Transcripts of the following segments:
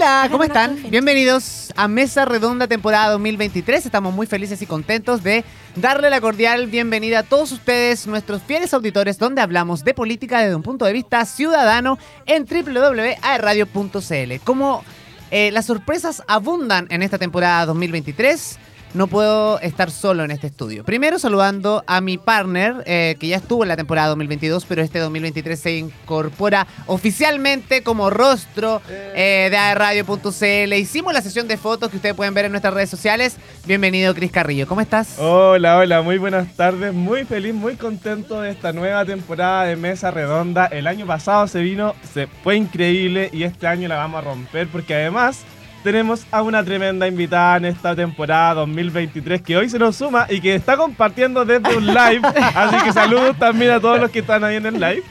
Hola, ¿cómo están? Bienvenidos a Mesa Redonda temporada 2023. Estamos muy felices y contentos de darle la cordial bienvenida a todos ustedes, nuestros fieles auditores, donde hablamos de política desde un punto de vista ciudadano en www.aerradio.cl. Como eh, las sorpresas abundan en esta temporada 2023, no puedo estar solo en este estudio. Primero saludando a mi partner, eh, que ya estuvo en la temporada 2022, pero este 2023 se incorpora oficialmente como rostro eh, de Radio.cl. Hicimos la sesión de fotos que ustedes pueden ver en nuestras redes sociales. Bienvenido, Cris Carrillo. ¿Cómo estás? Hola, hola, muy buenas tardes. Muy feliz, muy contento de esta nueva temporada de Mesa Redonda. El año pasado se vino, se fue increíble y este año la vamos a romper porque además tenemos a una tremenda invitada en esta temporada 2023 que hoy se nos suma y que está compartiendo desde un live. Así que saludos también a todos los que están ahí en el live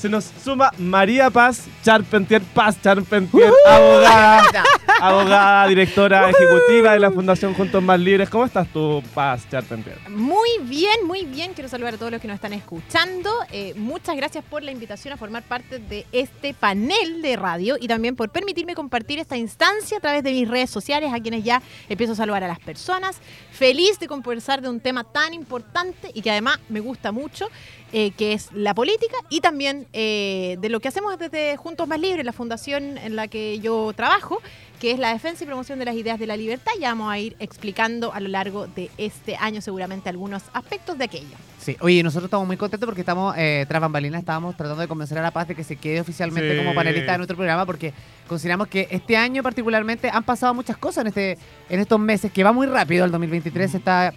se nos suma María Paz Charpentier, Paz Charpentier, abogada, abogada, directora ejecutiva de la Fundación Juntos Más Libres. ¿Cómo estás tú, Paz Charpentier? Muy bien, muy bien. Quiero saludar a todos los que nos están escuchando. Eh, muchas gracias por la invitación a formar parte de este panel de radio y también por permitirme compartir esta instancia a través de mis redes sociales, a quienes ya empiezo a saludar a las personas. Feliz de conversar de un tema tan importante y que además me gusta mucho. Eh, que es la política y también eh, de lo que hacemos desde Juntos Más Libres, la fundación en la que yo trabajo, que es la defensa y promoción de las ideas de la libertad. Ya vamos a ir explicando a lo largo de este año seguramente algunos aspectos de aquello. Sí, oye, nosotros estamos muy contentos porque estamos, eh, tras bambalinas, estábamos tratando de convencer a La Paz de que se quede oficialmente como panelista de nuestro programa porque consideramos que este año particularmente han pasado muchas cosas en, este, en estos meses, que va muy rápido el 2023, está,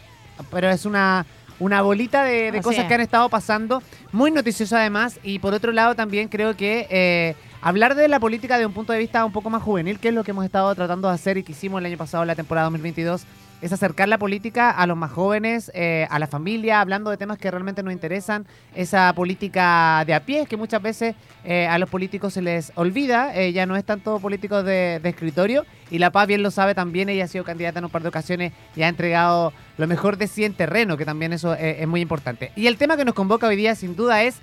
pero es una una bolita de, cosas que han estado pasando, muy noticioso además, y por otro lado también creo que eh, hablar de la política de un punto de vista un poco más juvenil, que es lo que hemos estado tratando de hacer y que hicimos el año pasado, la temporada 2022, es acercar la política a los más jóvenes, eh, a la familia, hablando de temas que realmente nos interesan, esa política de a pie, que muchas veces eh, a los políticos se les olvida, eh, ya no es tanto políticos de, escritorio, y La Paz bien lo sabe también, ella ha sido candidata en un par de ocasiones y ha entregado lo mejor de sí en terreno, que también eso es muy importante. Y el tema que nos convoca hoy día, sin duda, es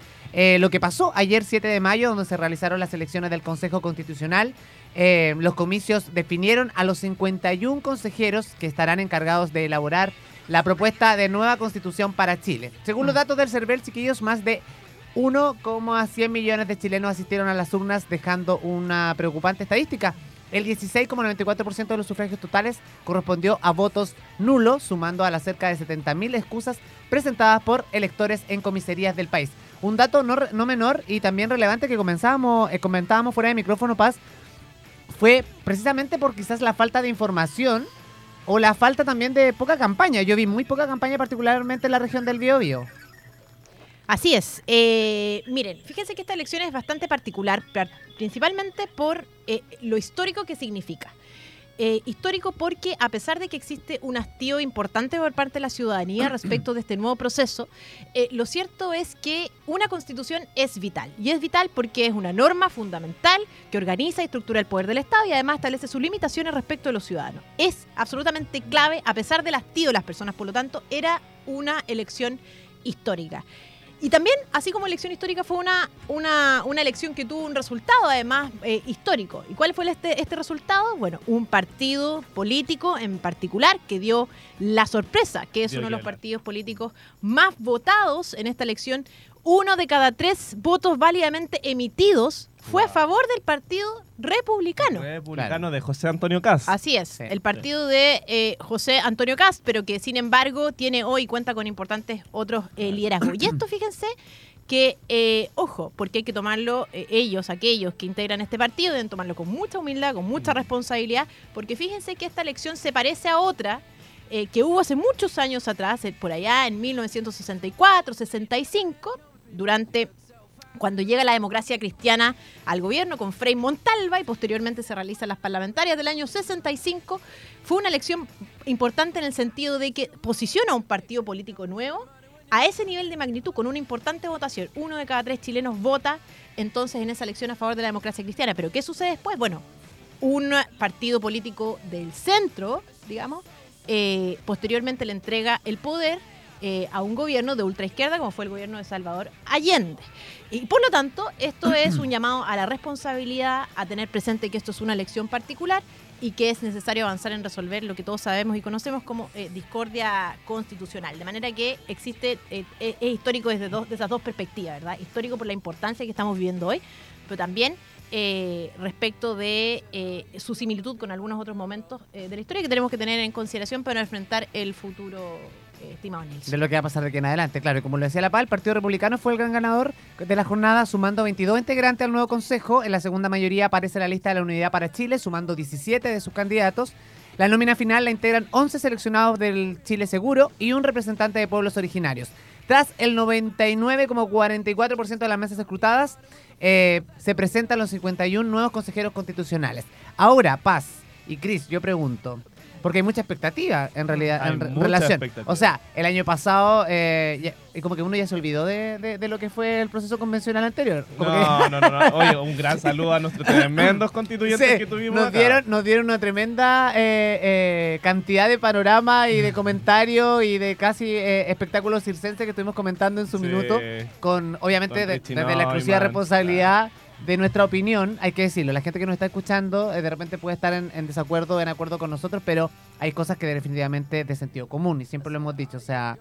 lo que pasó ayer 7 de mayo, donde se realizaron las elecciones del Consejo Constitucional. Eh, los comicios definieron a los 51 consejeros que estarán encargados de elaborar la propuesta de nueva constitución para Chile. Según los mm. datos del CERVEL, chiquillos, más de 1,100 millones de chilenos asistieron a las urnas, dejando una preocupante estadística. El 16,94% de los sufragios totales correspondió a votos nulos, sumando a las cerca de 70.000 excusas presentadas por electores en comisarías del país. Un dato no, menor y también relevante que comenzábamos, eh, comentábamos fuera de micrófono, Paz, fue precisamente por quizás la falta de información o la falta también de poca campaña. Yo vi muy poca campaña particularmente en la región del Biobío. Así es. Eh, miren, fíjense que esta elección es bastante particular, principalmente por eh, lo histórico que significa. Eh, histórico porque a pesar de que existe un hastío importante por parte de la ciudadanía respecto de este nuevo proceso, eh, lo cierto es que una constitución es vital. Y es vital porque es una norma fundamental que organiza y estructura el poder del Estado y además establece sus limitaciones respecto de los ciudadanos. Es absolutamente clave, a pesar del hastío de las personas, por lo tanto, era una elección histórica. Y también, así como elección histórica, fue una, una, una elección que tuvo un resultado, además, eh, histórico. ¿Y cuál fue este, este resultado? Bueno, un partido político en particular que dio la sorpresa, que es uno de los partidos políticos más votados en esta elección. Uno de cada tres votos válidamente emitidos fue a favor del Partido Republicano. Republicano de José Antonio Cast. Así es, el partido de eh, José Antonio Cast, pero que sin embargo tiene hoy cuenta con importantes otros eh, liderazgos. Y esto, fíjense, que, eh, ojo, porque hay que tomarlo, ellos, aquellos que integran este partido, deben tomarlo con mucha humildad, con mucha responsabilidad, porque fíjense que esta elección se parece a otra que hubo hace muchos años atrás, por allá en 1964, 65, durante cuando llega la democracia cristiana al gobierno con Frei Montalva y posteriormente se realizan las parlamentarias del año 65, fue una elección importante en el sentido de que posiciona a un partido político nuevo a ese nivel de magnitud, con una importante votación. Uno de cada tres chilenos vota entonces en esa elección a favor de la democracia cristiana. Pero ¿qué sucede después? Bueno, un partido político del centro, digamos, eh, posteriormente le entrega el poder eh, a un gobierno de ultraizquierda como fue el gobierno de Salvador Allende. Y por lo tanto, esto es un llamado a la responsabilidad, a tener presente que esto es una elección particular y que es necesario avanzar en resolver lo que todos sabemos y conocemos como eh, discordia constitucional. De manera que existe, eh, es histórico desde dos, de esas dos perspectivas, ¿verdad? Histórico por la importancia que estamos viviendo hoy, pero también respecto de su similitud con algunos otros momentos de la historia que tenemos que tener en consideración para enfrentar el futuro, De lo que va a pasar de aquí en adelante, claro. Y como lo decía La Paz, el Partido Republicano fue el gran ganador de la jornada, sumando 22 integrantes al nuevo Consejo. En la segunda mayoría aparece la lista de la Unidad para Chile, sumando 17 de sus candidatos. La nómina final la integran 11 seleccionados del Chile Seguro y un representante de pueblos originarios. Tras el 99,44% de las mesas escrutadas, eh, se presentan los 51 nuevos consejeros constitucionales. Ahora, Paz y Cris, yo pregunto, porque hay mucha expectativa en realidad Hay en re- relación. O sea, el año pasado, eh, ya- como que uno ya se olvidó de, de- de lo que fue el proceso convencional anterior. Como que- No, no, no, no. Oye, un gran saludo a nuestros tremendos constituyentes Sí, que tuvimos. nos acá. dieron, nos dieron una tremenda eh, eh, cantidad de panorama y de comentarios y de casi eh, espectáculos circenses que estuvimos comentando en su Sí. minuto, con obviamente Con de- desde la exclusiva responsabilidad de nuestra opinión, hay que decirlo, la gente que nos está escuchando eh, de repente puede estar en, en desacuerdo o en acuerdo con nosotros, pero hay cosas que definitivamente de sentido común y siempre lo hemos dicho, o sea,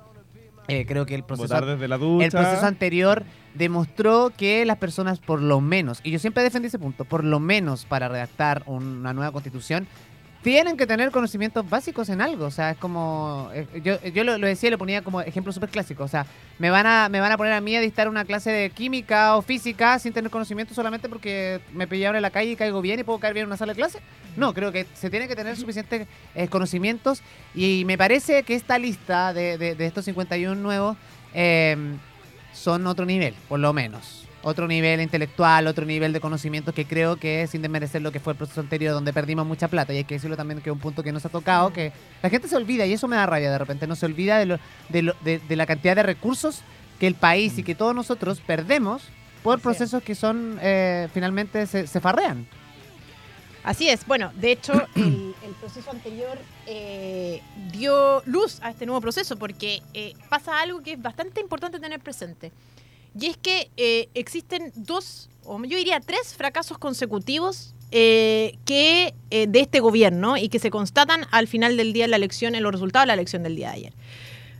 eh, creo que el proceso el proceso anterior demostró que las personas, por lo menos, y yo siempre defendí ese punto, por lo menos para redactar una nueva constitución, tienen que tener conocimientos básicos en algo. O sea, es como. eh, Yo, yo lo, lo decía y lo ponía como ejemplo súper clásico. O sea, me van, a, me van a poner a mí a dictar una clase de química o física sin tener conocimiento solamente porque me pillaron en la calle y caigo bien y puedo caer bien en una sala de clase. No, creo que se tiene que tener suficientes eh, conocimientos y me parece que esta lista de, de- de estos 51 nuevos eh, son otro nivel, por lo menos. Otro nivel intelectual, otro nivel de conocimiento que creo que sin desmerecer lo que fue el proceso anterior donde perdimos mucha plata. Y hay que decirlo también que es un punto que nos ha tocado, que la gente se olvida y eso me da rabia de repente. No se olvida de, lo- de, lo- de- de la cantidad de recursos que el país y que todos nosotros perdemos por es. procesos que son eh, finalmente se, se farrean. Así es, bueno, de hecho el, el proceso anterior eh, dio luz a este nuevo proceso porque eh, pasa algo que es bastante importante tener presente. Y es que eh, existen dos, o yo diría tres fracasos consecutivos eh, que eh, de este gobierno y que se constatan al final del día en la elección, en los resultados de la elección del día de ayer.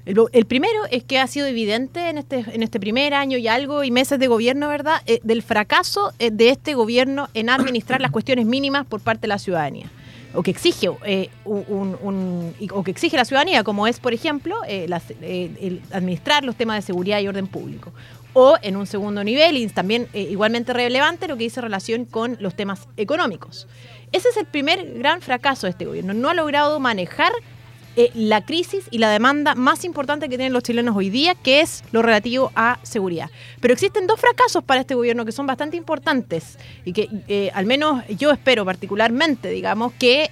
El, primero es que ha sido evidente en este, en este primer año y algo y meses de gobierno, ¿verdad?, del fracaso de este gobierno en administrar las cuestiones mínimas por parte de la ciudadanía. O que exige, un, o que exige la ciudadanía, como es, por ejemplo, el administrar los temas de seguridad y orden público. O en un segundo nivel, y también eh, igualmente relevante, lo que dice relación con los temas económicos. Ese es el primer gran fracaso de este gobierno. No ha logrado manejar eh, la crisis y la demanda más importante que tienen los chilenos hoy día, que es lo relativo a seguridad. Pero existen dos fracasos para este gobierno que son bastante importantes y que eh, al menos yo espero particularmente, digamos, que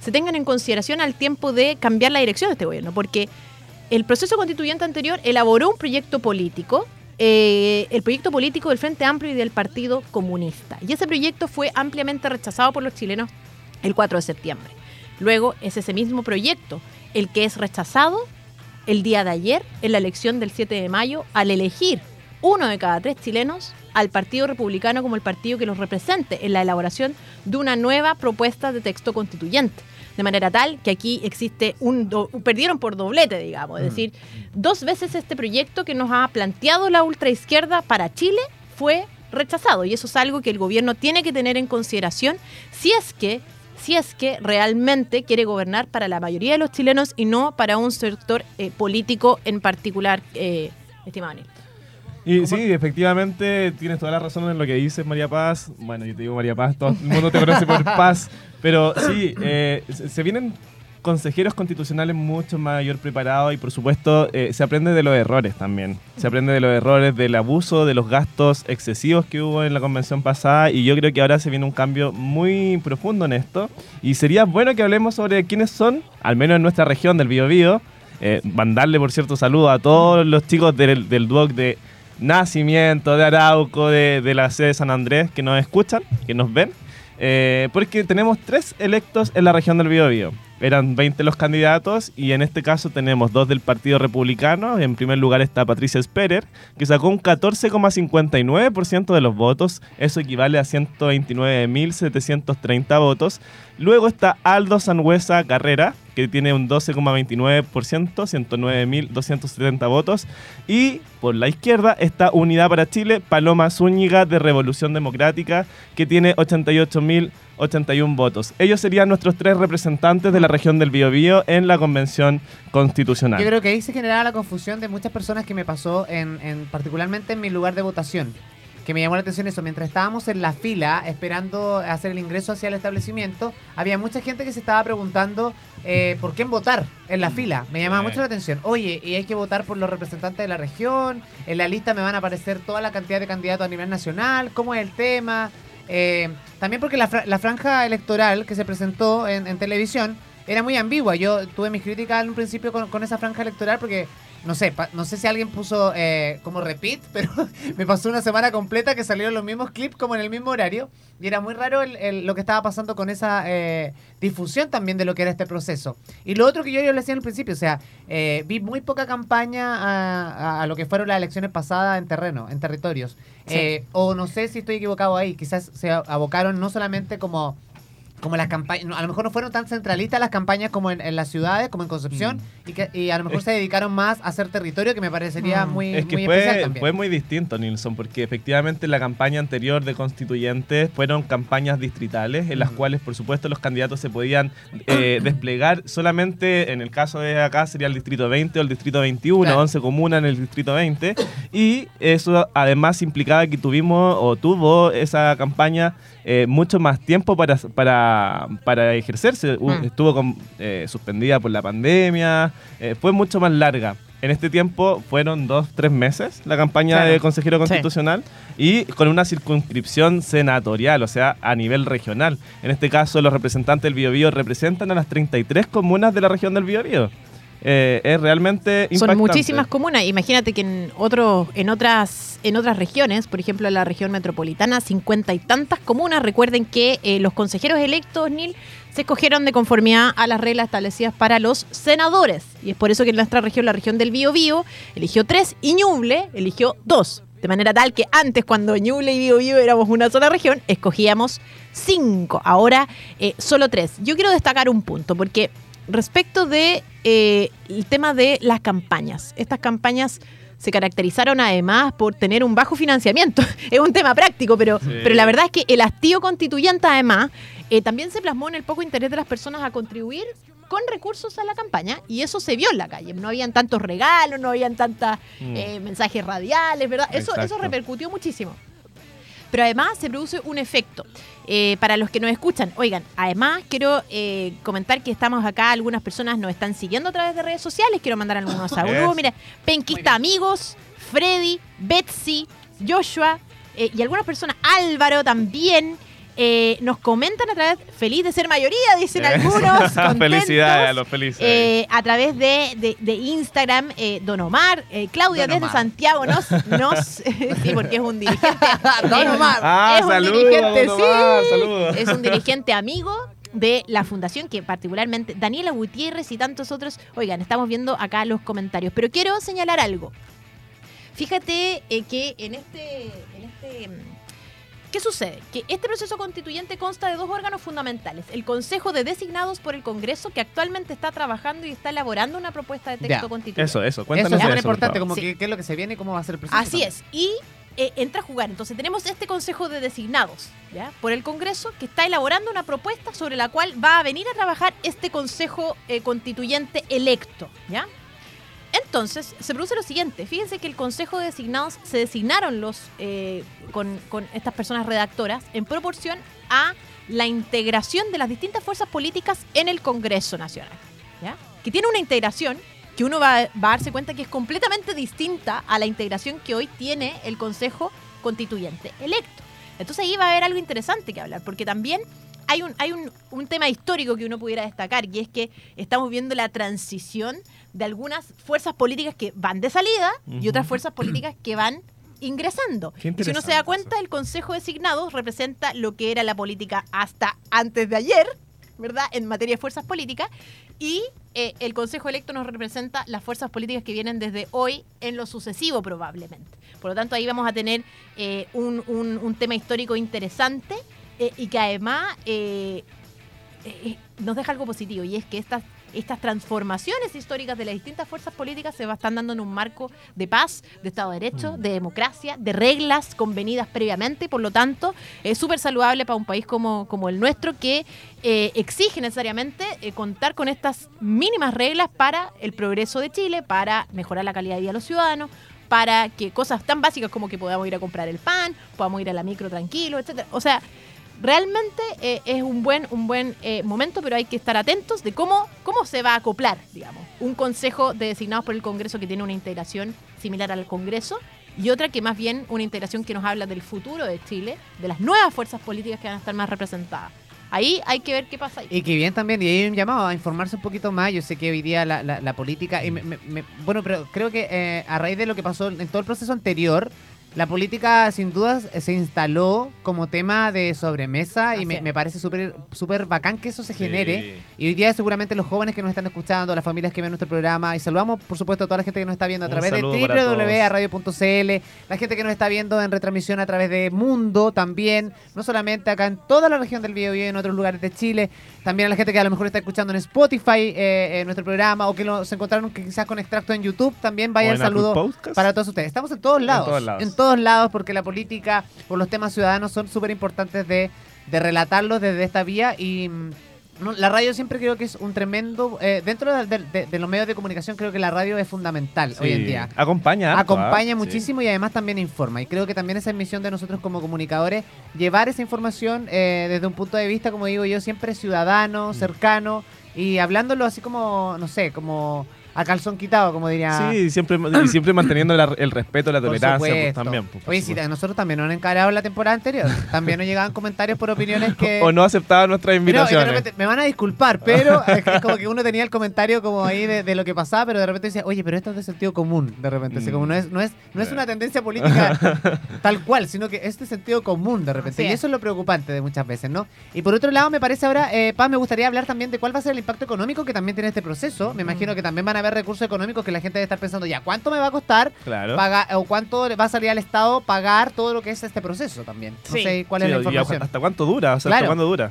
se tengan en consideración al tiempo de cambiar la dirección de este gobierno, porque el proceso constituyente anterior elaboró un proyecto político, eh, el proyecto político del Frente Amplio y del Partido Comunista. Y ese proyecto fue ampliamente rechazado por los chilenos el 4 de septiembre. Luego es ese mismo proyecto el que es rechazado el día de ayer en la elección del 7 de mayo al elegir uno de cada tres chilenos al Partido Republicano como el partido que los represente en la elaboración de una nueva propuesta de texto constituyente. De manera tal que aquí existe un... do- perdieron por doblete, digamos. Es Mm. decir, dos veces este proyecto que nos ha planteado la ultraizquierda para Chile fue rechazado. Y eso es algo que el gobierno tiene que tener en consideración si es que si es que realmente quiere gobernar para la mayoría de los chilenos y no para un sector eh, político en particular, eh, estimado Anil. Y sí, efectivamente tienes toda la razón en lo que dices, María Paz. Bueno, yo te digo María Paz, todo el mundo te conoce por Paz. Pero sí, eh, se se vienen consejeros constitucionales mucho mayor preparados y por supuesto eh, se aprende de los errores también. Se aprende de los errores, del abuso, de los gastos excesivos que hubo en la convención pasada y yo creo que ahora se viene un cambio muy profundo en esto. Y sería bueno que hablemos sobre quiénes son, al menos en nuestra región del Biobío. Eh, mandarle, por cierto, saludos a todos los chicos del, del DUOC de Nacimiento, de Arauco, de, la sede de San Andrés, que nos escuchan, que nos ven. Eh, porque tenemos tres electos en la región del Biobío. Eran 20 los candidatos y en este caso tenemos dos del Partido Republicano. En primer lugar está Patricia Sperer, que sacó un 14,59% de los votos. Eso equivale a 129.730 votos. Luego está Aldo Sangüesa Carrera, que tiene un 12,29%, 109.270 votos. Y por la izquierda está Unidad para Chile, Paloma Zúñiga de Revolución Democrática, que tiene 88.081 votos. Ellos serían nuestros tres representantes de la región del Biobío en la convención constitucional. Yo creo que ahí se generaba la confusión de muchas personas que me pasó, en, en- particularmente en mi lugar de votación. Que me llamó la atención eso. Mientras estábamos en la fila esperando hacer el ingreso hacia el establecimiento, había mucha gente que se estaba preguntando eh, por quién votar en la fila. Me llamaba mucho la atención. Oye, y hay que votar por los representantes de la región. En la lista me van a aparecer toda la cantidad de candidatos a nivel nacional. ¿Cómo es el tema? Eh, también porque la, fra- la franja electoral que se presentó en, en televisión era muy ambigua. Yo tuve mis críticas en un principio con, con esa franja electoral porque, no sé, pa- no sé si alguien puso eh, como repeat, pero me pasó una semana completa que salieron los mismos clips como en el mismo horario. Y era muy raro el- el- lo que estaba pasando con esa eh, difusión también de lo que era este proceso. Y lo otro que yo, yo le decía al principio, o sea, eh, vi muy poca campaña a, a- a lo que fueron las elecciones pasadas en terreno, en territorios. Sí. Eh, o no sé si estoy equivocado ahí, quizás se abocaron no solamente como como las campañas, a lo mejor no fueron tan centralistas las campañas como en, en las ciudades, como en Concepción, y, que, y a lo mejor se dedicaron más a hacer territorio, que me parecería Mm. muy, Es que muy especial fue, también. fue muy distinto, Nilsson, porque efectivamente la campaña anterior de constituyentes fueron campañas distritales, en las cuales, por supuesto, los candidatos se podían eh, desplegar solamente, en el caso de acá sería el distrito 20 o el distrito 21, Claro. 11 comunas en el distrito 20, y eso además implicaba que tuvimos o tuvo esa campaña eh, mucho más tiempo para, para, para ejercerse. Mm. Estuvo con- eh, suspendida por la pandemia, eh, fue mucho más larga. En este tiempo fueron dos, tres meses la campaña Claro. de consejero Sí. constitucional y con una circunscripción senatorial, o sea, a nivel regional. En este caso, los representantes del Biobío representan a las 33 comunas de la región del Biobío. Eh, es realmente Son impactante. muchísimas comunas. Imagínate que en otros, en otras, en otras regiones, por ejemplo en la región metropolitana, cincuenta y tantas comunas. Recuerden que eh, los consejeros electos, Nil, se escogieron de conformidad a las reglas establecidas para los senadores. Y es por eso que en nuestra región, la región del Bío Bío, eligió tres y Ñuble eligió dos. De manera tal que antes, cuando Ñuble y Bío Bío éramos una sola región, escogíamos cinco. Ahora, eh, solo tres. Yo quiero destacar un punto, porque respecto de eh, el tema de las campañas, estas campañas se caracterizaron además por tener un bajo financiamiento. es un tema práctico, pero, Sí. pero la verdad es que el hastío constituyente además eh, también se plasmó en el poco interés de las personas a contribuir con recursos a la campaña y eso se vio en la calle. No habían tantos regalos, no habían tantos Mm. mensajes radiales, ¿verdad? Eso, eso repercutió muchísimo. Pero además se produce un efecto. Eh, para los que nos escuchan, oigan, además quiero eh, comentar que estamos acá, algunas personas nos están siguiendo a través de redes sociales, quiero mandar algunos saludos. Mira, Penquista Amigos, Freddy, Betsy, Joshua eh, y algunas personas, Álvaro también, eh, nos comentan a través, feliz de ser mayoría, dicen algunos. Felicidades a los felices. Eh, a través de, de- de Instagram, eh, Don Omar, eh, Claudia Don desde Omar. Santiago nos, nos sí, porque es un dirigente. Don Omar. ah, es un saludos, dirigente, don Omar, saludos. es un dirigente amigo de la fundación que particularmente Daniela Gutiérrez y tantos otros, oigan, estamos viendo acá los comentarios, pero quiero señalar algo. Fíjate eh, que en este, en este ¿Qué sucede? Que este proceso constituyente consta de dos órganos fundamentales. El Consejo de Designados por el Congreso, que actualmente está trabajando y está elaborando una propuesta de texto Ya. constituyente. Eso, eso, Eso cuéntanos es eso, por importante, favor. como Sí. que, qué es lo que se viene y cómo va a ser el proceso. Así es. Y eh, entra a jugar. Entonces tenemos este Consejo de Designados ¿ya? por el Congreso que está elaborando una propuesta sobre la cual va a venir a trabajar este Consejo eh, Constituyente electo. ¿ya? Entonces, se produce lo siguiente. Fíjense que el Consejo de Designados se designaron los eh, con, con estas personas redactoras en proporción a la integración de las distintas fuerzas políticas en el Congreso Nacional. ¿ya? Que tiene una integración que uno va, va a darse cuenta que es completamente distinta a la integración que hoy tiene el Consejo Constituyente electo. Entonces ahí va a haber algo interesante que hablar, porque también hay un, hay un, un tema histórico que uno pudiera destacar, y es que estamos viendo la transición de algunas fuerzas políticas que van de salida y otras fuerzas políticas que van ingresando. Y si uno se da cuenta, el Consejo de Designados representa lo que era la política hasta antes de ayer, ¿verdad? En materia de fuerzas políticas. Y eh, el Consejo Electo nos representa las fuerzas políticas que vienen desde hoy en lo sucesivo probablemente. Por lo tanto, ahí vamos a tener eh, un, un- un tema histórico interesante eh, y que además nos deja algo positivo y es que estas estas transformaciones históricas de las distintas fuerzas políticas se están dando en un marco de paz, de Estado de Derecho, de democracia, de reglas convenidas previamente y por lo tanto es súper saludable para un país como, como el nuestro que eh, exige necesariamente eh, contar con estas mínimas reglas para el progreso de Chile, para mejorar la calidad de vida de los ciudadanos, para que cosas tan básicas como que podamos ir a comprar el pan, podamos ir a la micro tranquilo, etcétera. O sea, realmente eh, es un buen, un buen eh, momento, pero hay que estar atentos de cómo, cómo se va a acoplar, digamos, un consejo de designados por el Congreso que tiene una integración similar al Congreso y otra que más bien una integración que nos habla del futuro de Chile, de las nuevas fuerzas políticas que van a estar más representadas. Ahí hay que ver qué pasa ahí. Y que bien también, y hay un llamado a informarse un poquito más. Yo sé que hoy día la, la- la política. Y me- me- me- bueno, pero creo que eh, a raíz de lo que pasó en todo el proceso anterior, la política sin dudas se instaló como tema de sobremesa y me, parece súper súper bacán que eso se genere. Y hoy día seguramente los jóvenes que nos están escuchando, las familias que ven nuestro programa, y saludamos por supuesto a toda la gente que nos está viendo a Un través de www.radio.cl, la gente que nos está viendo en retransmisión a través de Mundo también, no solamente acá en toda la región del Biobío y en otros lugares de Chile, también a la gente que a lo mejor está escuchando en Spotify eh, eh, nuestro programa o que se encontraron que quizás con extracto en YouTube, también vaya el saludo para todos ustedes. Estamos en todos lados. todos lados. En todos lados, porque la política o los temas ciudadanos son súper importantes de, de relatarlos desde esta vía. Y mm, no, la radio siempre creo que es un tremendo. eh, dentro de, de- de- de los medios de comunicación, creo que la radio es fundamental hoy en día. Acompaña. harto, Acompaña ¿ah? muchísimo y además también informa. Y creo que también esa es misión de nosotros como comunicadores, llevar esa información eh, desde un punto de vista, como digo yo, siempre ciudadano, cercano y hablándolo así como, no sé, como a calzón quitado, como diría. Sí, siempre, y siempre manteniendo la- el respeto, la Por tolerancia pues, también. pues, por Oye, si nosotros también nos han encarado la temporada anterior. También nos llegaban comentarios por opiniones que. O no aceptaba nuestras Pero, y de invitaciones. repente, me van a disculpar, pero es, como que uno tenía el comentario como ahí de, de lo que pasaba, pero de repente decía, oye, pero esto es de sentido común, de repente. así como no es, no es, no es una tendencia política tal cual, sino que es de sentido común de repente. Así Y es. eso es lo preocupante de muchas veces, ¿no? Y por otro lado, me parece ahora, eh, Paz, me gustaría hablar también de cuál va a ser el impacto económico que también tiene este proceso. Me imagino que también van a haber recursos económicos que la gente debe estar pensando, ya, ¿cuánto me va a costar Claro. pagar, o cuánto le va a salir al Estado pagar todo lo que es este proceso también? No Sí. sé cuál Sí, es la y información. ¿Hasta cuánto dura? O sea, Claro. ¿hasta cuándo dura?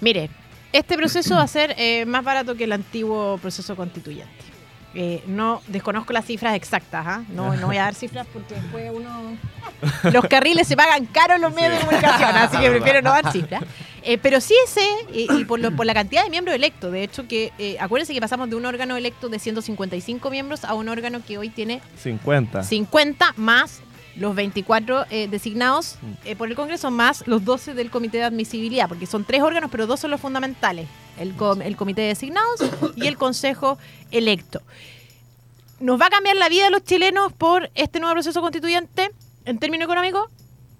Mire, este proceso va a ser eh, más barato que el antiguo proceso constituyente. Eh, no desconozco las cifras exactas, ¿ah? no, no voy a dar cifras porque después uno... Los carriles se pagan caro en los medios de comunicación, así que prefiero no dar cifras. Eh, pero sí sé, y, y por, lo- por la cantidad de miembros electos, de hecho que, eh, acuérdense que pasamos de un órgano electo de 155 miembros a un órgano que hoy tiene 50. 50 más los 24 eh, designados eh, por el Congreso más los 12 del Comité de Admisibilidad, porque son tres órganos, pero dos son los fundamentales, el, com- el Comité de Designados y el Consejo Electo. ¿Nos va a cambiar la vida de los chilenos por este nuevo proceso constituyente en términos económicos?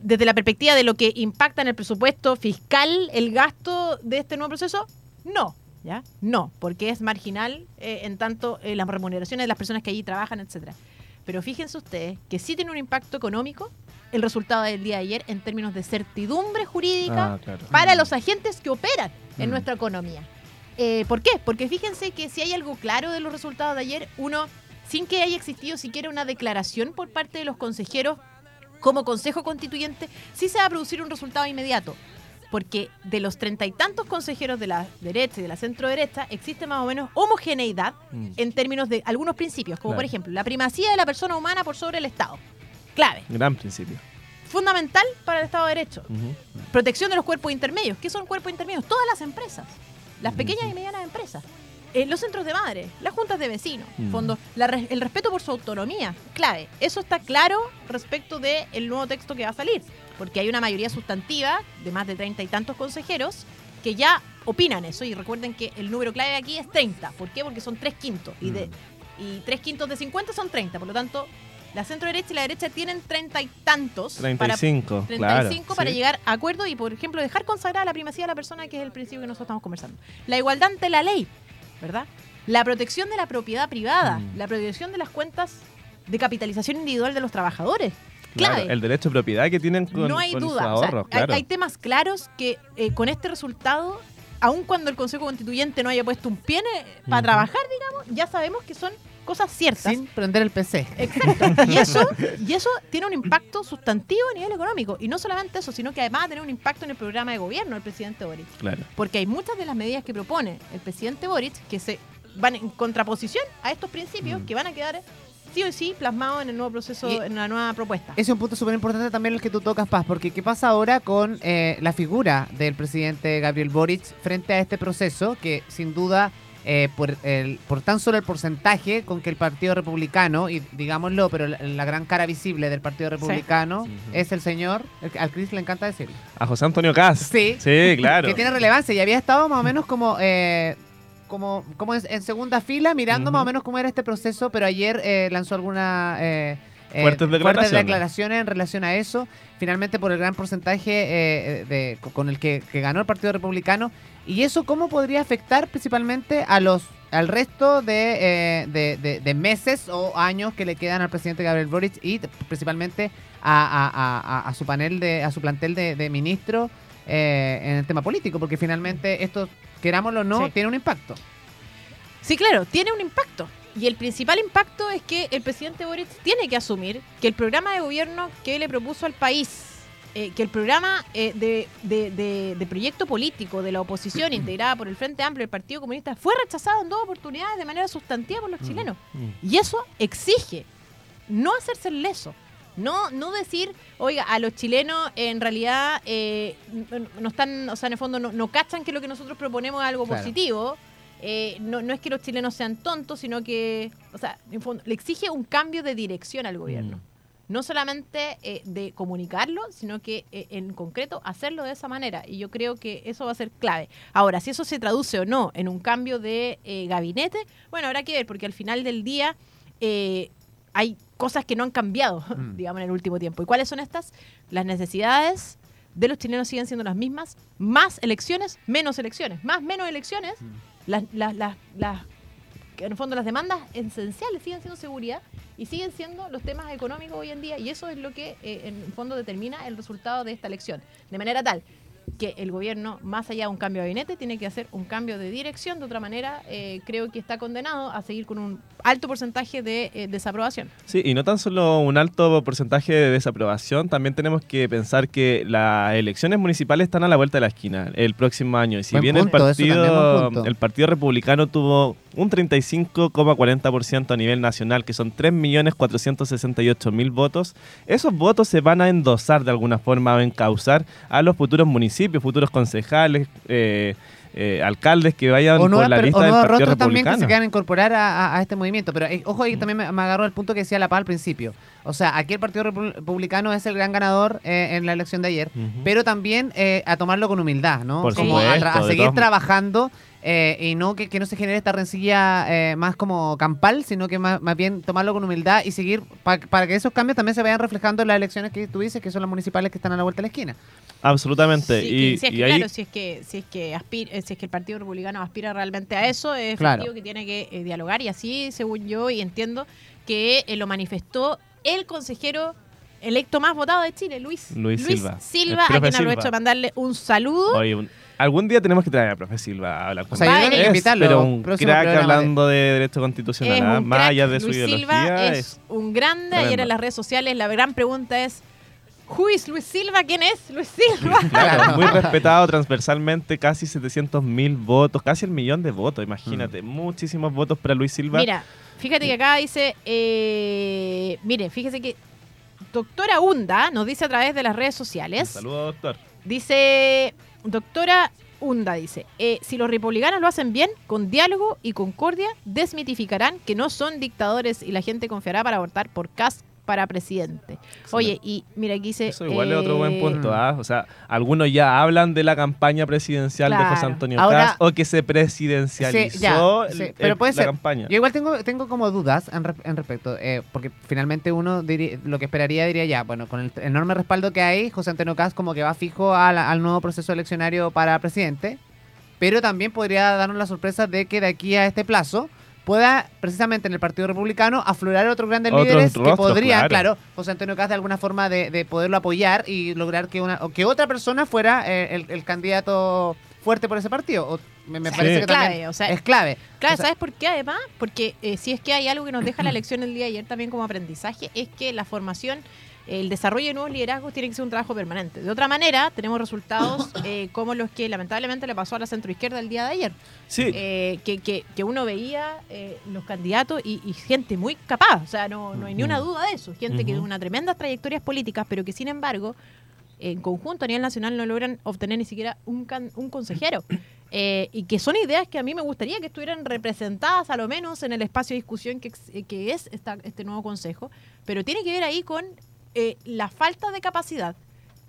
Desde la perspectiva de lo que impacta en el presupuesto fiscal el gasto de este nuevo proceso, no. ¿Ya? No, porque es marginal eh, en tanto eh, las remuneraciones de las personas que allí trabajan, etcétera. Pero fíjense ustedes que sí tiene un impacto económico el resultado del día de ayer en términos de certidumbre jurídica Ah, claro. para los agentes que operan en Mm. nuestra economía. Eh, ¿Por qué? Porque fíjense que si hay algo claro de los resultados de ayer, uno, sin que haya existido siquiera una declaración por parte de los consejeros como Consejo Constituyente, sí se va a producir un resultado inmediato. Porque de los treinta y tantos consejeros de la derecha y de la centro derecha, existe más o menos homogeneidad Mm. en términos de algunos principios, como Claro. por ejemplo la primacía de la persona humana por sobre el Estado. Clave, Gran principio. fundamental para el Estado de Derecho. Protección de los cuerpos intermedios. ¿Qué son cuerpos intermedios? Todas las empresas, las pequeñas y medianas empresas. Eh, los centros de madre, las juntas de vecinos, Mm. fondo, la re- el respeto por su autonomía, clave. Eso está claro respecto del nuevo texto que va a salir, porque hay una mayoría sustantiva de más de treinta y tantos consejeros que ya opinan eso. Y recuerden que el número clave aquí es 30. ¿Por qué? Porque son tres quintos. Y, de, y tres quintos de 50 son 30. Por lo tanto, la centro derecha y la derecha tienen treinta y tantos para 35, 35 claro. para sí. llegar a acuerdo y, por ejemplo, dejar consagrada la primacía de la persona, que es el principio que nosotros estamos conversando. La igualdad ante la ley, ¿verdad? La protección de la propiedad privada, Mm. la protección de las cuentas de capitalización individual de los trabajadores. clave. El derecho de propiedad que tienen con, no hay con sus duda. O sea, ahorros, hay- temas claros que eh, con este resultado, aun cuando el Consejo Constituyente no haya puesto un pie en- para trabajar, digamos, ya sabemos que son cosas ciertas. Sin prender el PC. Exacto. Y eso, y eso tiene un impacto sustantivo a nivel económico. Y no solamente eso, sino que además va a tener un impacto en el programa de gobierno del presidente Boric. Claro. Porque hay muchas de las medidas que propone el presidente Boric que se van en contraposición a estos principios Mm. que van a quedar sí o sí plasmados en el nuevo proceso, Y- en la nueva propuesta. Ese es un punto súper importante también el que tú tocas, Paz, porque ¿qué pasa ahora con eh, la figura del presidente Gabriel Boric frente a este proceso que sin duda, eh, por, el, por tan solo el porcentaje con que el Partido Republicano, y digámoslo, pero la, la gran cara visible del Partido Republicano es el señor, el- al Cris le encanta decirlo, A José Antonio Caz. Sí. Sí, claro. que tiene relevancia y había estado más o menos como... eh, como, como en, en segunda fila, mirando más o menos cómo era este proceso, pero ayer eh, lanzó alguna eh, eh, Fuertes declaraciones. declaraciones en relación a eso. Finalmente, por el gran porcentaje eh, de, con el que, que ganó el Partido Republicano. ¿Y eso cómo podría afectar principalmente a los al resto de, eh, de- de- de meses o años que le quedan al presidente Gabriel Boric y principalmente a, a- a- a- a su panel de a su plantel de, de ministros eh, en el tema político? Porque finalmente esto, querámoslo o no, Sí. tiene un impacto. Sí, claro, tiene un impacto. Y el principal impacto es que el presidente Boric tiene que asumir que el programa de gobierno que le propuso al país, eh, que el programa eh, de, de- de- de proyecto político de la oposición integrada por el Frente Amplio y el Partido Comunista fue rechazado en dos oportunidades de manera sustantiva por los chilenos. Mm. Y eso exige no hacerse el leso. No, no decir, oiga, a los chilenos en realidad eh, no, no están, o sea, en el fondo no, no cachan que lo que nosotros proponemos es algo Claro. positivo. Eh, no, no es que los chilenos sean tontos, sino que, o sea, en fondo, le exige un cambio de dirección al gobierno. Mm. No solamente eh, de comunicarlo, sino que eh, en concreto hacerlo de esa manera. Y yo creo que eso va a ser clave. Ahora, si eso se traduce o no en un cambio de eh, gabinete, bueno, habrá que ver, porque al final del día hay cosas que no han cambiado, Mm. digamos, en el último tiempo. ¿Y cuáles son estas? Las necesidades de los chilenos siguen siendo las mismas, más elecciones, menos elecciones, más, menos elecciones, las, las, las, las- en el fondo las demandas esenciales siguen siendo seguridad y siguen siendo los temas económicos hoy en día y eso es lo que eh, en el fondo determina el resultado de esta elección. De manera tal que el gobierno, más allá de un cambio de gabinete, tiene que hacer un cambio de dirección. De otra manera, eh, creo que está condenado a seguir con un alto porcentaje de eh, desaprobación. Sí, y no tan solo un alto porcentaje de desaprobación, también tenemos que pensar que las elecciones municipales están a la vuelta de la esquina el próximo año. Y si Buen bien punto, el partido, el partido republicano tuvo un 35,40% a nivel nacional, que son 3.468.000 votos, esos votos se van a endosar de alguna forma o encauzar a los futuros municipios, futuros concejales, eh, eh, alcaldes que vayan o por la lista o del Partido también que se quieran incorporar a, a- a este movimiento. Pero eh, ojo, ahí también me, me agarró el punto que decía La Paz al principio. O sea, aquí el Partido Repu- Republicano es el gran ganador eh, en la elección de ayer, pero también a tomarlo con humildad, ¿no? Por como a, supuesto, seguir trabajando eh, y no que, que no se genere esta rencilla eh, más como campal, sino que más, más bien tomarlo con humildad y seguir pa- para que esos cambios también se vayan reflejando en las elecciones que tú dices, que son las municipales que están a la vuelta de la esquina. Absolutamente. Sí, y, que si es y que, ahí claro, si es que, si es que aspira, eh, si es que el Partido Republicano aspira realmente a eso, es Claro. que tiene que eh, dialogar y así, según yo y entiendo, que eh, lo manifestó el consejero electo más votado de Chile, Luis, Luis Silva. Silva, El a quien aprovecho Silva. de mandarle un saludo. Oye, un- algún día tenemos que traer a profe Silva a hablar con O sea, yo que hay que Es, invitarlo, Pero un crack programa hablando de derecho constitucional, Es ¿ah? un más crack. allá de su Luis ideología. Silva es, es- un grande. Ayer tremendo. en las redes sociales la gran pregunta es, ¿Who is Luis Silva? ¿Quién es Luis Silva? Claro, muy respetado transversalmente, casi 700 mil votos, casi el millón de votos, imagínate, muchísimos votos para Luis Silva. Mira, fíjate que acá dice, eh, mire, fíjese que doctora Hunda nos dice a través de las redes sociales, saludo, doctor. dice, doctora Hunda dice, eh, si los republicanos lo hacen bien, con diálogo y concordia, desmitificarán que no son dictadores y la gente confiará para votar por Cast para presidente. Oye, y mira, aquí dice... Eso igual es otro buen eh, punto, ¿ah? O sea, algunos ya hablan de la campaña presidencial de José. Antonio Ahora- o que se presidencializó Sí, ya, el- sí, el- pero puede ser. campaña. Yo igual tengo, tengo como dudas en, re- en respecto, eh, porque finalmente uno diría- lo que esperaría diría ya, bueno, con el enorme respaldo que hay, José Antonio Caz como que va fijo al nuevo proceso eleccionario para presidente, pero también podría darnos la sorpresa de que de aquí a este plazo pueda precisamente en el Partido Republicano aflorar otros grandes Otros líderes que podrían, claro. claro, José Antonio Caz de alguna forma de, de poderlo apoyar y lograr que una o que otra persona fuera eh, el, el candidato fuerte por ese partido. O me, me Sí. parece que Clave, también o sea, es clave. Claro, O sea, ¿sabes por qué además? Porque eh, si es que hay algo que nos deja la lección del día de ayer también como aprendizaje, es que la formación, el desarrollo de nuevos liderazgos tiene que ser un trabajo permanente. De otra manera, tenemos resultados eh, como los que lamentablemente le pasó a la centroizquierda el día de ayer. Sí, Eh, que, que- que uno veía eh, los candidatos y, y gente muy capaz, o sea, no, no hay ni una duda de eso, gente que tiene unas tremendas trayectorias políticas, pero que sin embargo, en conjunto a nivel nacional no logran obtener ni siquiera un, can- un consejero. Eh, y que son ideas que a mí me gustaría que estuvieran representadas a lo menos en el espacio de discusión que, que es esta- este nuevo consejo, pero tiene que ver ahí con eh, la falta de capacidad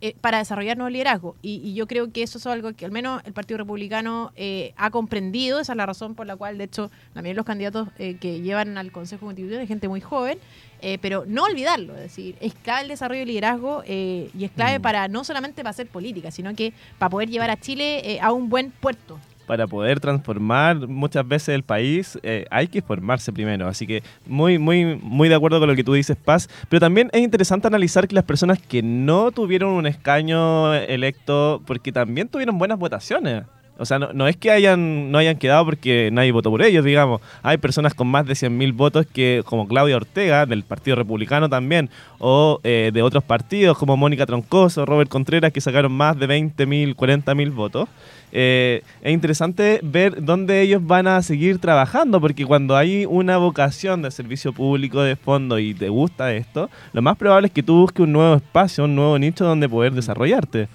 eh, para desarrollar nuevo liderazgo. Y, y yo creo que eso es algo que al menos el Partido Republicano eh, ha comprendido. Esa es la razón por la cual, de hecho, también los candidatos eh, que llevan al Consejo Constitucional es gente muy joven. eh, pero no olvidarlo, es decir, es clave el desarrollo de liderazgo eh, y es clave Mm. para no solamente para hacer política, sino que para poder llevar a Chile eh, a un buen puerto. Para poder transformar muchas veces el país eh, hay que formarse primero. Así que muy, muy, muy de acuerdo con lo que tú dices, Paz. Pero también es interesante analizar que las personas que no tuvieron un escaño electo, porque también tuvieron buenas votaciones. O sea, no, no es que hayan, no hayan quedado porque nadie votó por ellos, digamos. Hay personas con más de 100.000 votos que, como Claudia Ortega, del Partido Republicano también, o eh, de otros partidos como Mónica Troncoso, Robert Contreras, que sacaron más de 20.000, 40.000 votos. Eh, es interesante ver dónde ellos van a seguir trabajando, porque cuando hay una vocación de servicio público de fondo y te gusta esto, lo más probable es que tú busques un nuevo espacio, un nuevo nicho donde poder desarrollarte.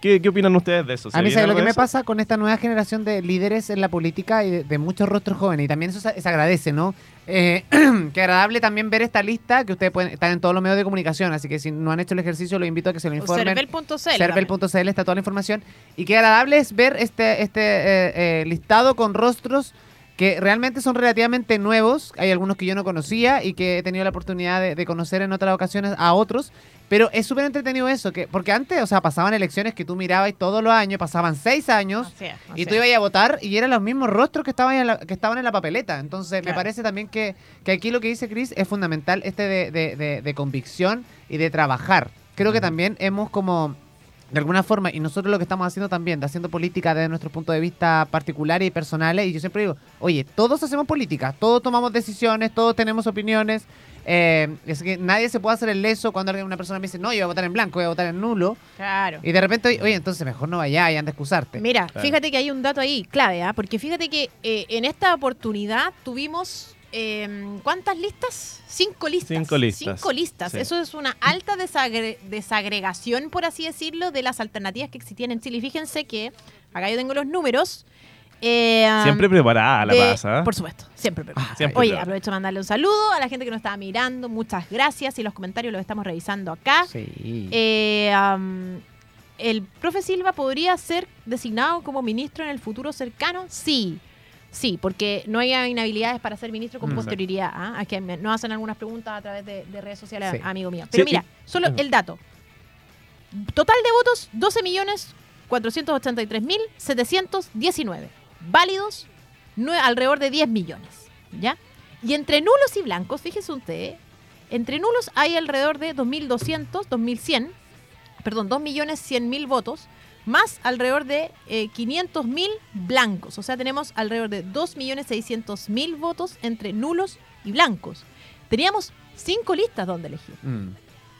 ¿Qué, qué opinan ustedes de eso? ¿Se A mí, ¿sabes lo que me pasa con esta nueva generación de líderes en la política y de, de muchos rostros jóvenes? Y también eso se, se agradece, ¿no? Eh, qué agradable también ver esta lista que ustedes pueden estar en todos los medios de comunicación, así que si no han hecho el ejercicio, los invito a que se lo informen. Cervel.cl. Cervel.cl está toda la información. Y qué agradable es ver este, este eh, eh, listado con rostros que realmente son relativamente nuevos. Hay algunos que yo no conocía y que he tenido la oportunidad de, de conocer en otras ocasiones a otros. Pero es súper entretenido eso, que, porque antes, o sea, pasaban elecciones que tú mirabas todos los años, pasaban seis años, y tú ibas a votar y eran los mismos rostros que estaban en la, que estaban en la papeleta. Entonces, me parece también que, que aquí lo que dice Chris es fundamental, este de, de- de- de convicción y de trabajar. Creo que también hemos como, de alguna forma, y nosotros lo que estamos haciendo también, de haciendo política desde nuestro punto de vista particulares y personales, y yo siempre digo, oye, todos hacemos política, todos tomamos decisiones, todos tenemos opiniones. eh, es que nadie se puede hacer el leso cuando alguien- una persona me dice, no, yo voy a votar en blanco, voy a votar en nulo. Claro. Y de repente, oye, entonces mejor no vaya y anda a excusarte. Mira, Claro. fíjate que hay un dato ahí clave, ¿ah? porque fíjate que eh, en esta oportunidad tuvimos eh, ¿cuántas listas? Cinco listas. Cinco listas, Cinco listas. sí. Eso es una alta desagre- desagregación, por así decirlo, de las alternativas que existían en Chile. Y fíjense que acá yo tengo los números. eh, Siempre preparada la de- paz, ¿ah? Por supuesto, siempre preparada. Siempre Oye, preparada. aprovecho de mandarle un saludo a la gente que nos estaba mirando. Muchas gracias y los comentarios los estamos revisando acá. Sí. Eh, am, ¿El profe Silva podría ser designado como ministro en el futuro cercano? Sí, sí, porque no hay inhabilidades para ser ministro con Mm. posterioridad. ¿ah? Aquí me- nos hacen algunas preguntas a través de, de redes sociales, Sí. amigo mío. Pero Sí, mira, solo el dato. Total de votos, 12 millones 483 mil 719. Válidos, alrededor de 10 millones. ¿Ya? Y entre nulos y blancos, fíjese usted, entre nulos hay alrededor de 2.200, 2.100, perdón, 2.100.000 votos, más alrededor de eh, 500.000 blancos. O sea, tenemos alrededor de 2.600.000 votos entre nulos y blancos. Teníamos cinco listas donde elegir. Mm.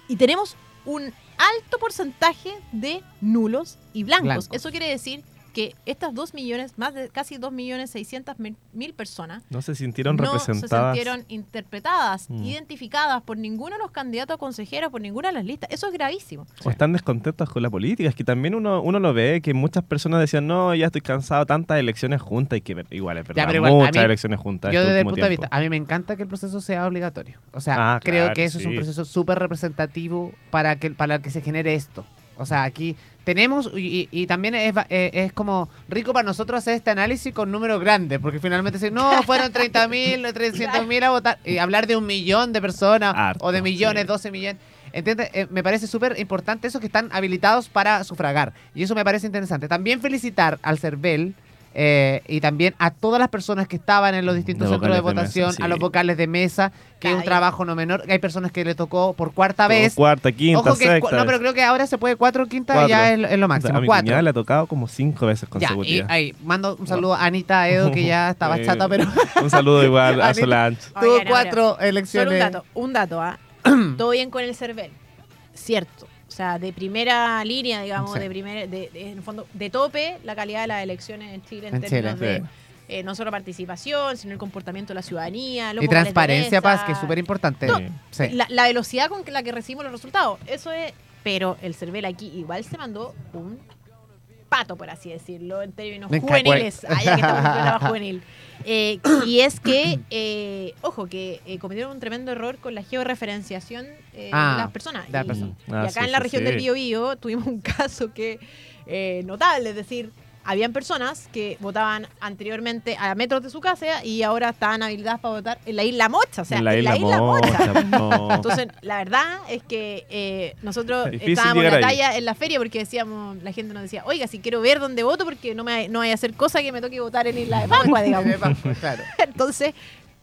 Y tenemos un alto porcentaje de nulos y blancos. Blancos. Eso quiere decir que estas 2 millones, más de casi 2 millones 600 mil personas, No se sintieron no se sintieron interpretadas, Mm. identificadas por ninguno de los candidatos a consejeros, por ninguna de las listas. Eso es gravísimo. O están descontentos con la política. Es que también uno, uno lo ve, que muchas personas decían, no, ya estoy cansado de tantas elecciones juntas y que ver- igual es verdad, pero igual, a muchas mí- elecciones juntas. Yo este desde el punto de vista, a mí me encanta que el proceso sea obligatorio. O sea, Ah, creo claro, que eso es un proceso súper representativo para que, para que se genere esto. O sea, aquí tenemos, y, y- también es, eh, es como rico para nosotros hacer este análisis con números grandes, porque finalmente decir, no, fueron 30 mil, 300 mil a votar, y hablar de un millón de personas, Harto, o de millones, sí. 12 millones. ¿Entiendes? Eh, me parece súper importante eso que están habilitados para sufragar. Y eso me parece interesante. También felicitar al CERVEL eh, y también a todas las personas que estaban en los distintos De centros de votación, a los vocales de mesa, que es un trabajo no menor. Hay personas que le tocó por cuarta vez. Cuarta, quinta, Ojo que, sexta. no, pero creo que ahora se puede cuatro quinta Cuatro. ya es, lo- es lo O sea, máximo. a mi cuatro. cuñada le ha tocado como cinco veces Ya, y consecutivas. ahí, mando un saludo a Anita a Edo, que ya estaba chata, pero Un saludo igual a. Solange. tuvo cuatro Solo elecciones. un dato, un dato, ¿ah? Todo bien con el CERVEL. Cierto. O sea, de primera línea, digamos, Sí. de primer, de, de- en el fondo, de tope la calidad de las elecciones en Chile en, En términos Chile, de sí. eh, no solo participación, sino el comportamiento de la ciudadanía, los Y transparencia. Paz, que es súper importante. No. Sí. La, la velocidad con la que recibimos los resultados. Eso es. Pero el CERVEL aquí igual se mandó un pato, por así decirlo, en términos Me juveniles. ya que estamos en juvenil. Eh, y es que, eh, ojo, que eh, cometieron un tremendo error con la georreferenciación eh, Ah, de las personas. de Y- Ah, acá sí, en la región sí. del Biobío tuvimos un caso que eh, notable, es decir, habían personas que votaban anteriormente a metros de su casa y ahora estaban habilitadas para votar en la isla Mocha, o sea, en la isla, Mocha. entonces, la verdad es que eh, nosotros Difícil estábamos en la ahí. talla en la feria porque decíamos, la gente nos decía, oiga, si quiero ver dónde voto porque no me no vaya a hacer cosa que me toque votar en Isla de Pascua, digamos. claro. Entonces,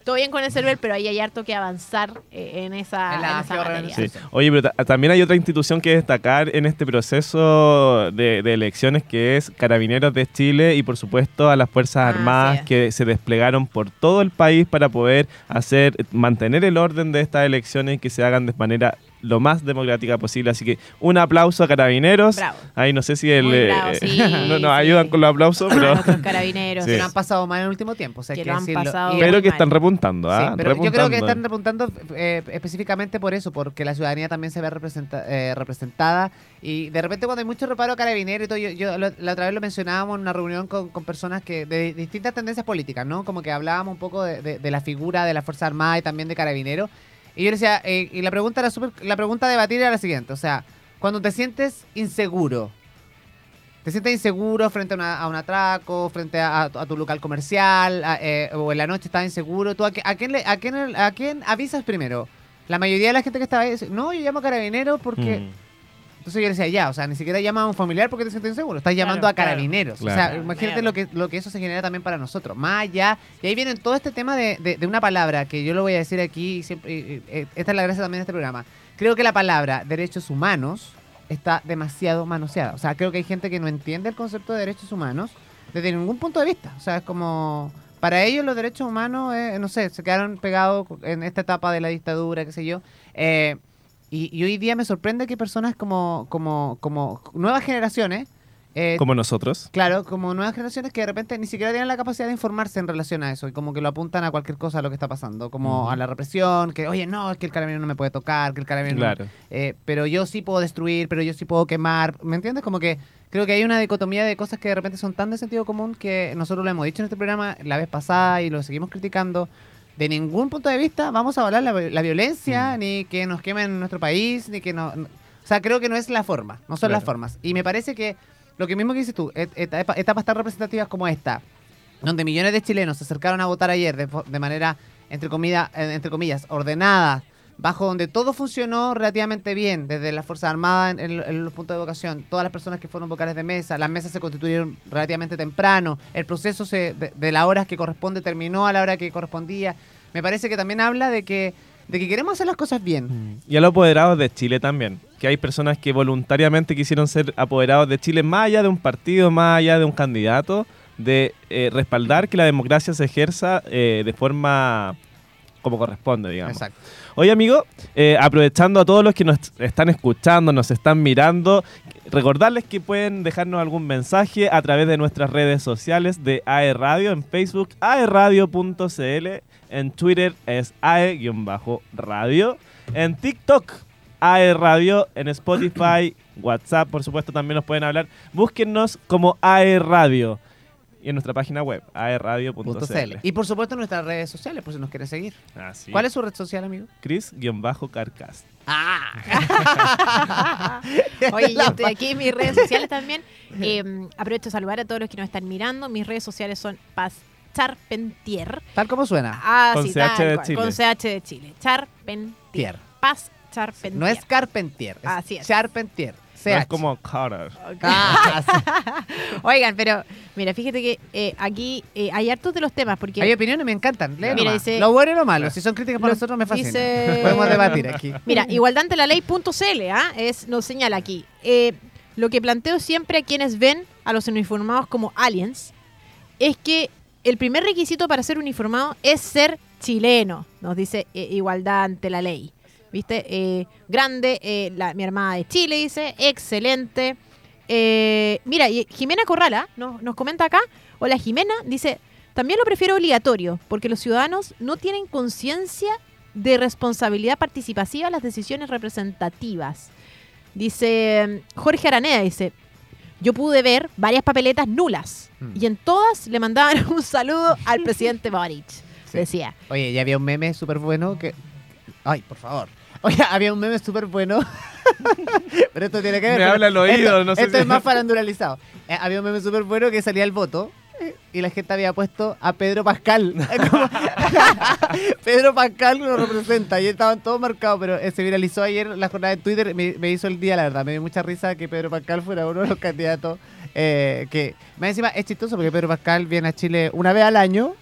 todo bien con el server, pero ahí hay harto que avanzar eh, en esa, En la en esa materia. georreferencia. Sí. Oye, pero ta- también hay otra institución que destacar en este proceso de, de elecciones que es Carabineros de Chile y por supuesto a las Fuerzas Ah, Armadas sí. que se desplegaron por todo el país para poder hacer, mantener el orden de estas elecciones y que se hagan de manera lo más democrática posible. Así que un aplauso a Carabineros. Bravo. Ahí no sé si el, eh, sí, no nos sí. ayudan con los aplausos, pero, carabineros. Sí. Lo han pasado mal en el último tiempo, o sea, Que que lo han pasado pero que están repuntando. Sí, ¿ah? pero yo creo que están repuntando eh, específicamente por eso, porque la ciudadanía también se ve representa- eh, representada y de repente cuando hay mucho reparo a carabineros y todo, yo, yo lo- la otra vez lo mencionábamos en una reunión con, con personas que de distintas tendencias políticas, ¿no? Como que hablábamos un poco de, de- de la figura de la Fuerza Armada y también de carabineros. Y yo le decía, eh, y la pregunta era súper, la pregunta a debatir era la siguiente, o sea, cuando te sientes inseguro, te sientes inseguro frente a, una- un atraco, frente a, tu- local comercial, eh, o en la noche estás inseguro, ¿tú a quién le- a, quién, ¿a quién avisas primero? La mayoría de la gente que estaba ahí dice, no, yo llamo a carabineros porque... Mm. Entonces yo le decía, ya, o sea, ni siquiera llamas a un familiar porque te sientes inseguro, estás llamando Claro, a carabineros. O sea, Claro. imagínate Claro. lo que, lo que eso se genera también para nosotros. Más allá, y ahí viene todo este tema de, de- de una palabra que yo lo voy a decir aquí, y siempre, y- y- eh, esta es la gracia también de este programa. Creo que la palabra derechos humanos está demasiado manoseada. O sea, creo que hay gente que no entiende el concepto de derechos humanos desde ningún punto de vista. O sea, es como... Para ellos los derechos humanos, eh, no sé, se quedaron pegados en esta etapa de la dictadura, qué sé yo. Eh, y, y hoy día me sorprende que personas como, como, como nuevas generaciones, eh, Como nosotros. claro, como nuevas generaciones que de repente ni siquiera tienen la capacidad de informarse en relación a eso y como que lo apuntan a cualquier cosa a lo que está pasando, como a la represión, que oye, no, es que el carabinero no me puede tocar, que el carabinero no- Claro. eh, pero yo sí puedo destruir, pero yo sí puedo quemar, ¿me entiendes? Como que creo que hay una dicotomía de cosas que de repente son tan de sentido común que nosotros lo hemos dicho en este programa la vez pasada y lo seguimos criticando. De ningún punto de vista vamos a hablar la, la violencia, Mm. ni que nos quemen nuestro país, ni que no... no- o sea, creo que no es la forma, no son las formas. Y me parece que lo que mismo que dices tú, et- etapa- etapas tan representativas como esta, donde millones de chilenos se acercaron a votar ayer de, de manera, entre, comida- entre comillas, ordenada, bajo donde todo funcionó relativamente bien, desde las Fuerzas Armadas en, los puntos de votación, todas las personas que fueron vocales de mesa, las mesas se constituyeron relativamente temprano, el proceso se, de, de la hora que corresponde terminó a la hora que correspondía. Me parece que también habla de que, de que queremos hacer las cosas bien. Y a los apoderados de Chile también. Que hay personas que voluntariamente quisieron ser apoderados de Chile más allá de un partido, más allá de un candidato, de eh, respaldar que la democracia se ejerza eh, de forma como corresponde, digamos. Exacto. Oye, amigo, eh, aprovechando a todos los que nos están escuchando, nos están mirando, recordarles que pueden dejarnos algún mensaje a través de nuestras redes sociales de AE Radio, en Facebook, aeradio.cl, en Twitter es AE-radio, en TikTok, AE Radio, en Spotify, WhatsApp, por supuesto, también nos pueden hablar. Búsquennos como AE Radio y en nuestra página web, Punto aeradio.cl. CL. Y por supuesto en nuestras redes sociales, por si nos quiere seguir. Así. ¿Cuál es su red social, amigo? Chris-Carcas. Ah. Oye, yo estoy aquí en mis redes sociales también. Eh, aprovecho de saludar a todos los que nos están mirando. Mis redes sociales son Paz Charpentier. Tal como suena. Ah, Con sí, CH tal de cual, Chile. Con CH de Chile. Charpentier. Tier. Paz Charpentier. No es Carpentier, es Así es. Charpentier. No es como Carter. Ah, sí. Oigan, pero mira, fíjate que eh, aquí eh, hay hartos de los temas porque Hay opiniones, me encantan. Mira, nomás. dice- lo bueno y lo malo. Si son críticas para Lo- nosotros, me fascina. dice- Podemos debatir aquí. Mira, igualdad ante la ley.cl ¿ah? es, nos señala aquí. eh, lo que planteo siempre a quienes ven a los uniformados como aliens es que el primer requisito para ser uniformado es ser chileno, nos dice eh, igualdad ante la ley. ¿Viste? Eh, grande, eh, la- mi armada de Chile dice, excelente. Eh, mira, y Jimena Corrala nos, nos comenta acá, hola Jimena, dice, también lo prefiero obligatorio, porque los ciudadanos no tienen conciencia de responsabilidad participativa en las decisiones representativas. Dice Jorge Araneda, dice, yo pude ver varias papeletas nulas Mm. y en todas le mandaban un saludo al presidente Boric. Sí. Decía, Oye, ya había un meme súper bueno que. Ay, por favor. Oye, había un meme súper bueno. pero esto tiene que ver. Me habla al oído, esto, no sé Esto si- es más faranduralizado. Eh, había un meme súper bueno que salía el voto. eh, Y la gente había puesto a Pedro Pascal. Pedro Pascal lo representa. Y estaban todos marcados. Pero eh, se viralizó ayer la jornada en Twitter. Me, me hizo el día, la verdad. Me dio mucha risa que Pedro Pascal fuera uno de los candidatos. eh, que más encima es chistoso porque Pedro Pascal viene a Chile una vez al año.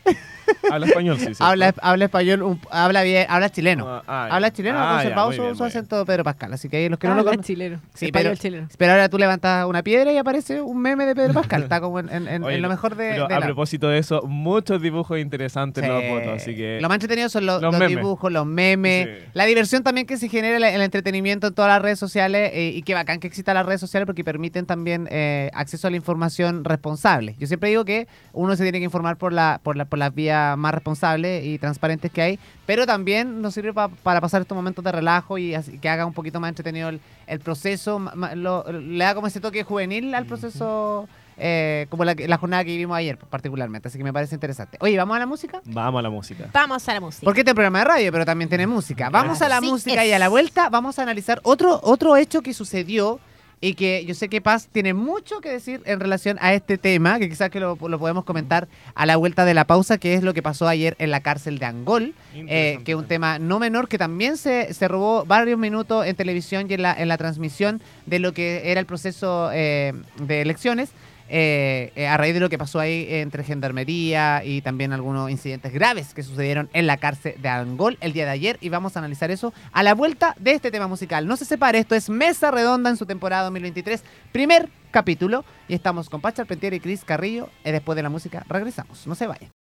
Habla español, sí. ¿cierto? habla, habla español, un- habla bien, habla chileno. Ah, ah, ya. habla chileno, Ah, ya, conservado muy su, bien, su acento Pedro Pascal. Así que los que no lo habla conocen. chileno, Sí, español pero- chileno. Pero ahora tú levantas una piedra y aparece un meme de Pedro Pascal. Está como en, en- en- Oye, en lo mejor de. Pero de a la- propósito de eso, muchos dibujos interesantes en los fotos, así que... Lo más entretenido son los, Los los memes. dibujos, los memes, Sí. la diversión también que se genera, el, el entretenimiento en todas las redes sociales eh, y qué bacán que existan las redes sociales porque permiten también eh, acceso a la información responsable. Yo siempre digo que uno se tiene que informar por, la, por, la, por las vías más responsables y transparentes que hay, pero también nos sirve pa- para pasar estos momentos de relajo y así- que haga un poquito más entretenido el, el proceso, ma- ma- lo- le da como ese toque juvenil al proceso. eh, como la, que- la jornada que vivimos ayer particularmente, así que me parece interesante. Oye, ¿vamos a la música? Vamos a la música. Vamos a la música. Porque este es programa de radio, pero también tiene música. Vamos a la música es. y a la vuelta vamos a analizar otro, otro hecho que sucedió y que yo sé que Paz tiene mucho que decir en relación a este tema, que quizás que lo, lo podemos comentar a la vuelta de la pausa, que es lo que pasó ayer en la cárcel de Angol, eh, que es un tema no menor que también se, se robó varios minutos en televisión y en la, en la transmisión de lo que era el proceso eh, de elecciones. Eh, eh, a raíz de lo que pasó ahí entre gendarmería y también algunos incidentes graves que sucedieron en la cárcel de Angol el día de ayer y vamos a analizar eso a la vuelta de este tema musical. No se separe, esto es Mesa Redonda en su temporada 2023, primer capítulo y estamos con Pacha Arpentier y Cris Carrillo y después de la música regresamos, no se vayan.